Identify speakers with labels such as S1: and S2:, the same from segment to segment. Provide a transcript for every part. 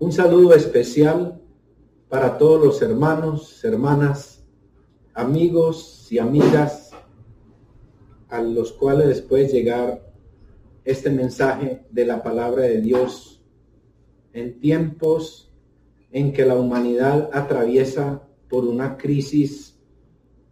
S1: Un saludo especial para todos los hermanos, hermanas, amigos y amigas a los cuales les puede llegar este mensaje de la palabra de Dios en tiempos en que la humanidad atraviesa por una crisis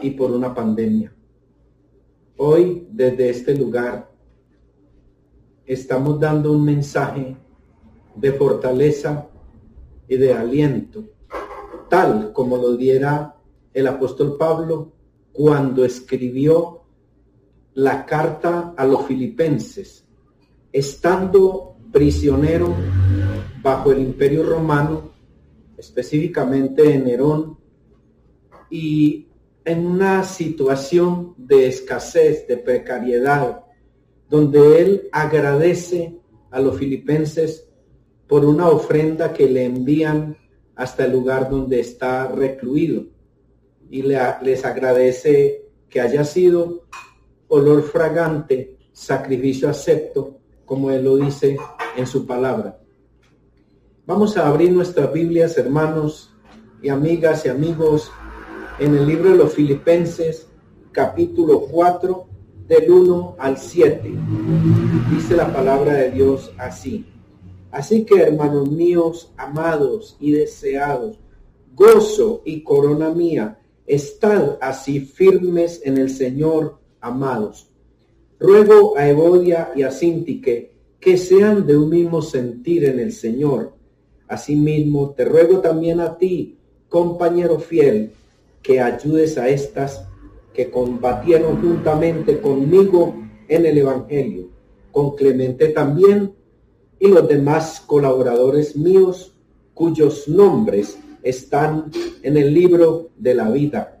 S1: y por una pandemia. Hoy, desde este lugar, estamos dando un mensaje de fortaleza de aliento, tal como lo diera el apóstol Pablo cuando escribió la carta a los filipenses, estando prisionero bajo el imperio romano, específicamente en Nerón, y en una situación de escasez, de precariedad, donde él agradece a los filipenses por una ofrenda que le envían hasta el lugar donde está recluido y les agradece que haya sido olor fragante, sacrificio acepto, como él lo dice en su palabra. Vamos a abrir nuestras Biblias, hermanos y amigas y amigos, en el libro de los Filipenses, capítulo 4, del 1 al 7. Dice la palabra de Dios así. Así que, hermanos míos, amados y deseados, gozo y corona mía, estad así firmes en el Señor, amados. Ruego a Evodia y a Sintique que sean de un mismo sentir en el Señor. Asimismo, te ruego también a ti, compañero fiel, que ayudes a estas que combatieron juntamente conmigo en el Evangelio, con Clemente también y los demás colaboradores míos cuyos nombres están en el libro de la vida.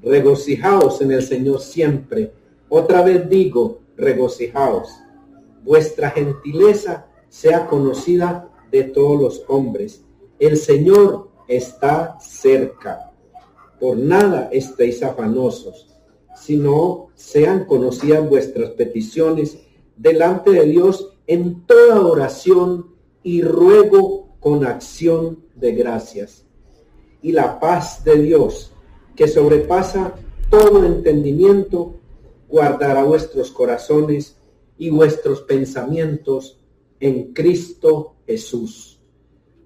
S1: Regocijaos en el Señor siempre. Otra vez digo, regocijaos. Vuestra gentileza sea conocida de todos los hombres. El Señor está cerca por nada estéis afanosos, sino sean conocidas vuestras peticiones delante de Dios en toda oración y ruego con acción de gracias. Y la paz de Dios, que sobrepasa todo entendimiento, guardará vuestros corazones y vuestros pensamientos en Cristo Jesús.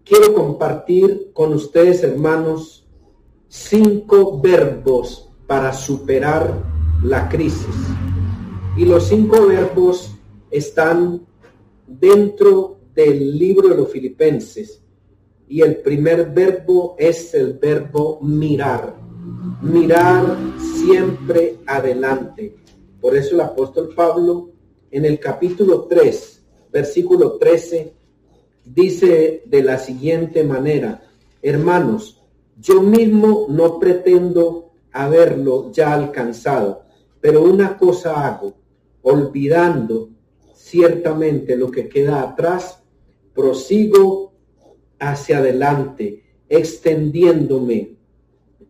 S1: Quiero compartir con ustedes, hermanos, cinco verbos para superar la crisis. Y los cinco verbos están dentro del libro de los filipenses. Y el primer verbo es el verbo mirar. Mirar siempre adelante. Por eso el apóstol Pablo en el capítulo 3, versículo 13, dice de la siguiente manera, hermanos, yo mismo no pretendo haberlo ya alcanzado, pero una cosa hago, olvidando ciertamente lo que queda atrás, prosigo hacia adelante, extendiéndome,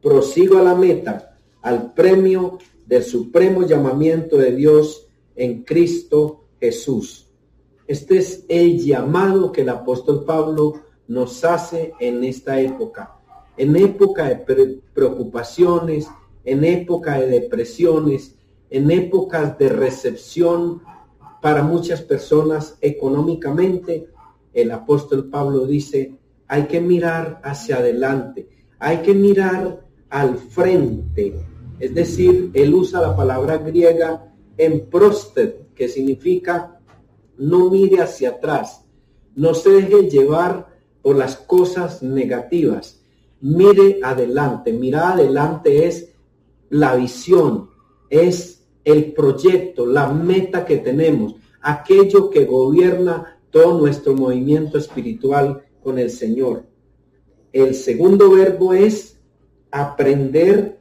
S1: prosigo a la meta, al premio del supremo llamamiento de Dios en Cristo Jesús. Este es el llamado que el apóstol Pablo nos hace en esta época en época de preocupaciones, en época de depresiones, en épocas de recepción para muchas personas económicamente, el apóstol Pablo dice, hay que mirar hacia adelante, hay que mirar al frente. Es decir, él usa la palabra griega en prostet, que significa no mire hacia atrás, no se deje llevar por las cosas negativas, mire adelante. Mirar adelante es la visión, es el proyecto, la meta que tenemos, aquello que gobierna todo nuestro movimiento espiritual con el Señor. El segundo verbo es aprender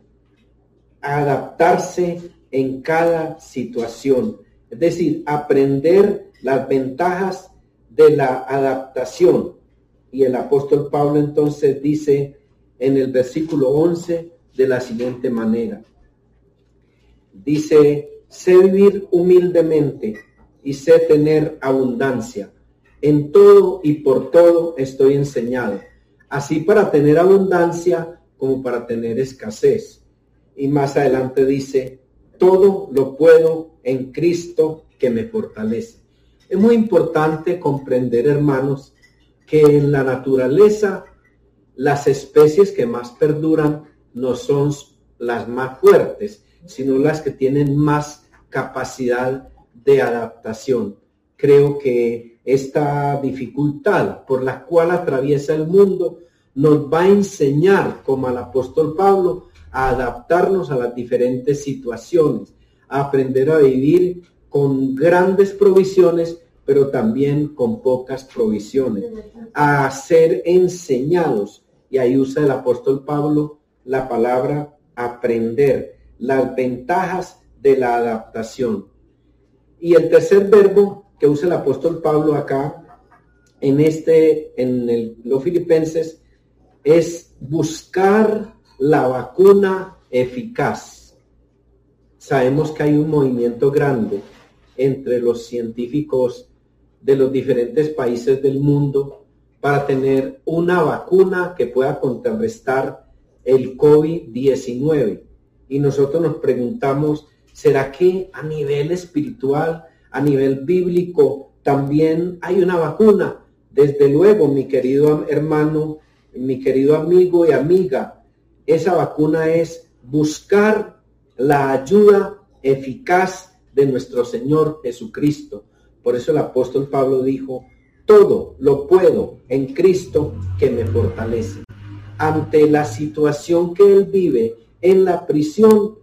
S1: a adaptarse en cada situación. Es decir, aprender las ventajas de la adaptación. Y el apóstol Pablo entonces dice, en el versículo 11 de la siguiente manera. Dice, sé vivir humildemente y sé tener abundancia. En todo y por todo estoy enseñado, así para tener abundancia como para tener escasez. Y más adelante dice, todo lo puedo en Cristo que me fortalece. Es muy importante comprender, hermanos, que en la naturaleza las especies que más perduran no son las más fuertes, sino las que tienen más capacidad de adaptación. Creo que esta dificultad por la cual atraviesa el mundo nos va a enseñar, como al apóstol Pablo, a adaptarnos a las diferentes situaciones, a aprender a vivir con grandes provisiones, pero también con pocas provisiones, a ser enseñados. Y ahí usa el apóstol Pablo la palabra aprender, las ventajas de la adaptación. Y el tercer verbo que usa el apóstol Pablo acá, en este, en los filipenses, es buscar la vacuna eficaz. Sabemos que hay un movimiento grande entre los científicos de los diferentes países del mundo para tener una vacuna que pueda contrarrestar el COVID-19. Y nosotros nos preguntamos, ¿será que a nivel espiritual, a nivel bíblico, también hay una vacuna? Desde luego, mi querido hermano, mi querido amigo y amiga, esa vacuna es buscar la ayuda eficaz de nuestro Señor Jesucristo. Por eso el apóstol Pablo dijo, todo lo puedo en Cristo que me fortalece. Ante la situación que él vive en la prisión,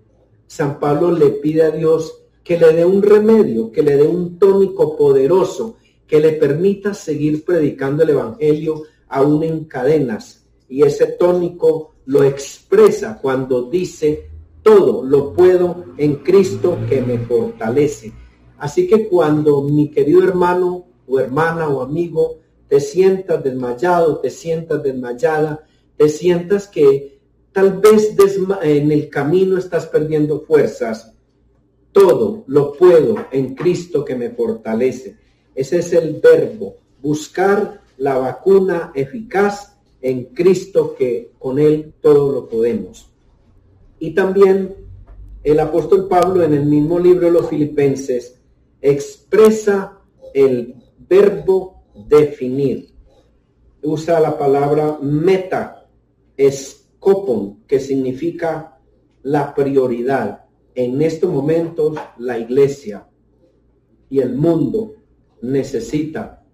S1: San Pablo le pide a Dios que le dé un remedio, que le dé un tónico poderoso, que le permita seguir predicando el Evangelio aún en cadenas. Y ese tónico lo expresa cuando dice, todo lo puedo en Cristo que me fortalece. Así que cuando mi querido hermano o hermana o amigo te sientas desmayado, te sientas desmayada, te sientas que tal vez en el camino estás perdiendo fuerzas, todo lo puedo en Cristo que me fortalece. Ese es el verbo, buscar la vacuna eficaz en Cristo que con Él todo lo podemos. Y también el apóstol Pablo en el mismo libro de los filipenses expresa el verbo definir. Usa la palabra meta, escopon, que significa la prioridad. En estos momentos la iglesia y el mundo necesita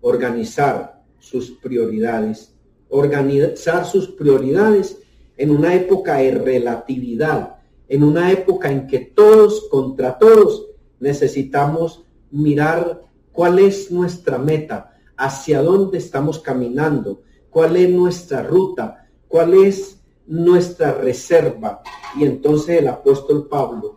S1: organizar sus prioridades organizar sus prioridades en una época de relatividad, en una época en que todos contra todos necesitamos mirar cuál es nuestra meta, hacia dónde estamos caminando, cuál es nuestra ruta, cuál es nuestra reserva. Y entonces el apóstol Pablo,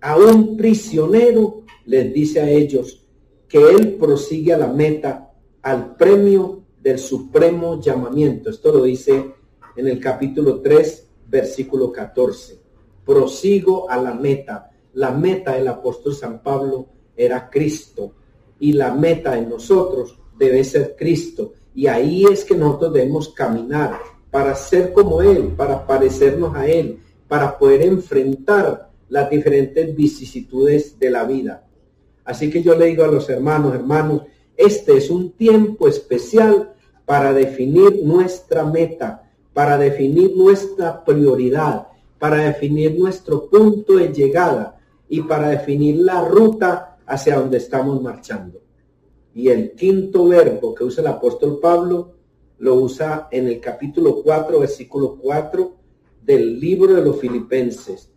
S1: a un prisionero, les dice a ellos que él prosigue a la meta, al premio del supremo llamamiento. Esto lo dice en el capítulo 3, versículo 14. Prosigo a la meta. La meta del apóstol San Pablo era Cristo y la meta de nosotros debe ser Cristo. Y ahí es que nosotros debemos caminar para ser como Él, para parecernos a Él, para poder enfrentar las diferentes vicisitudes de la vida. Así que yo le digo a los hermanos, hermanos, este es un tiempo especial para definir nuestra meta, para definir nuestra prioridad, para definir nuestro punto de llegada y para definir la ruta hacia donde estamos marchando. Y el quinto verbo que usa el apóstol Pablo lo usa en el capítulo 4, versículo 4 del libro de los filipenses.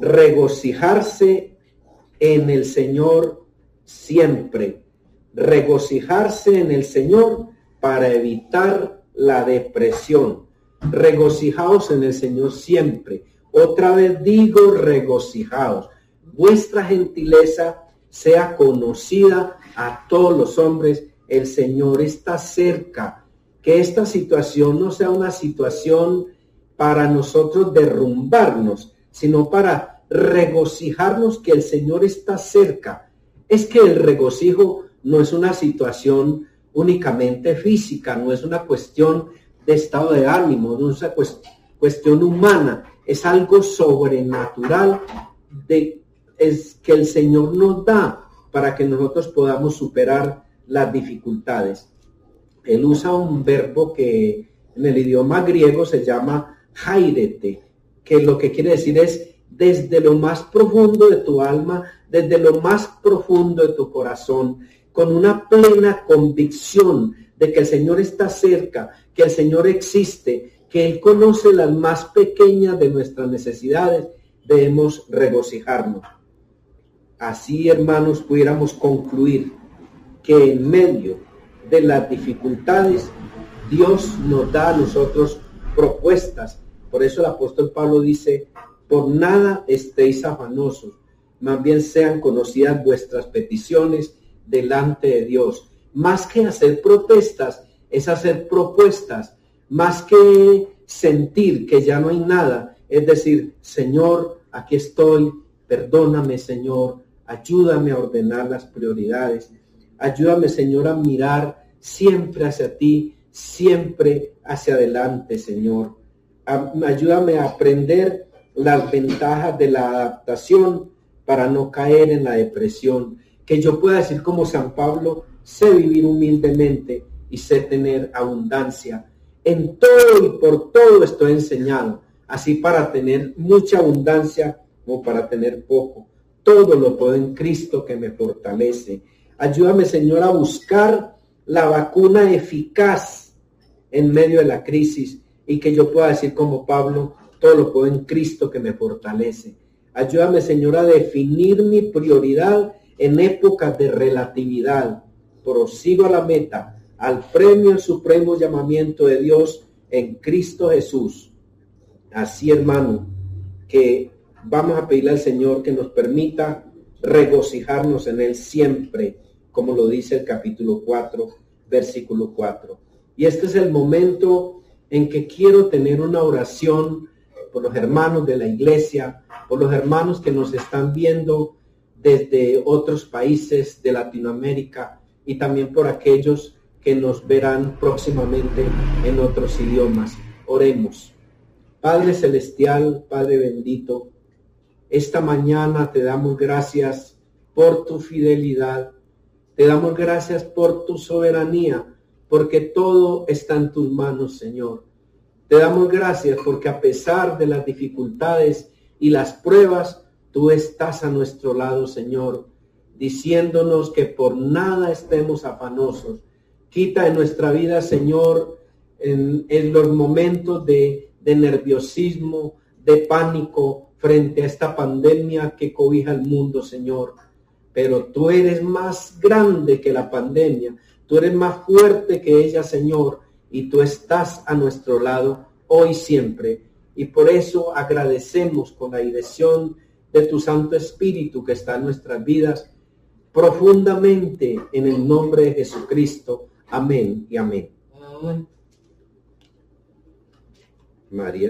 S1: Regocijarse en el Señor siempre. Regocijarse en el Señor para evitar la depresión. Regocijaos en el Señor siempre. Otra vez digo, regocijaos. Vuestra gentileza sea conocida a todos los hombres. El Señor está cerca. Que esta situación no sea una situación para nosotros derrumbarnos, sino para regocijarnos que el Señor está cerca. Es que el regocijo no es una situación únicamente física, no es una cuestión de estado de ánimo, no es una cuestión humana, es algo sobrenatural de, es que el Señor nos da para que nosotros podamos superar las dificultades. Él usa un verbo que en el idioma griego se llama jairete, que lo que quiere decir es desde lo más profundo de tu alma, desde lo más profundo de tu corazón, con una plena convicción de que el Señor está cerca, que el Señor existe, que Él conoce las más pequeñas de nuestras necesidades, debemos regocijarnos. Así, hermanos, pudiéramos concluir que en medio de las dificultades, Dios nos da a nosotros propuestas. Por eso el apóstol Pablo dice, por nada estéis afanosos, más bien sean conocidas vuestras peticiones delante de Dios. Más que hacer protestas, es hacer propuestas. Más que sentir que ya no hay nada, es decir, Señor, aquí estoy, perdóname, Señor, ayúdame a ordenar las prioridades. Ayúdame, Señor, a mirar siempre hacia ti, siempre hacia adelante, Señor. ayúdame a aprender las ventajas de la adaptación para no caer en la depresión que yo pueda decir como San Pablo, sé vivir humildemente y sé tener abundancia. En todo y por todo estoy enseñado, así para tener mucha abundancia como para tener poco. Todo lo puedo en Cristo que me fortalece. Ayúdame, Señor, a buscar la vacuna eficaz en medio de la crisis y que yo pueda decir como Pablo, todo lo puedo en Cristo que me fortalece. Ayúdame, Señor, a definir mi prioridad en épocas de relatividad. Prosigo a la meta, al premio el supremo llamamiento de Dios en Cristo Jesús. Así, hermano, que vamos a pedirle al Señor que nos permita regocijarnos en Él siempre, como lo dice el capítulo 4, versículo 4. Y este es el momento en que quiero tener una oración por los hermanos de la iglesia, por los hermanos que nos están viendo desde otros países de Latinoamérica y también por aquellos que nos verán próximamente en otros idiomas. Oremos. Padre Celestial, Padre bendito, esta mañana te damos gracias por tu fidelidad, te damos gracias por tu soberanía, porque todo está en tus manos, Señor. Te damos gracias porque a pesar de las dificultades y las pruebas, Tú estás a nuestro lado, Señor, diciéndonos que por nada estemos afanosos. Quita en nuestra vida, Señor, en, los momentos de, de nerviosismo, de pánico frente a esta pandemia que cobija el mundo, Señor. Pero tú eres más grande que la pandemia. Tú eres más fuerte que ella, Señor. Y tú estás a nuestro lado hoy siempre. Y por eso agradecemos con la dirección de tu Santo Espíritu que está en nuestras vidas profundamente en el nombre de Jesucristo. Amén y amén. María.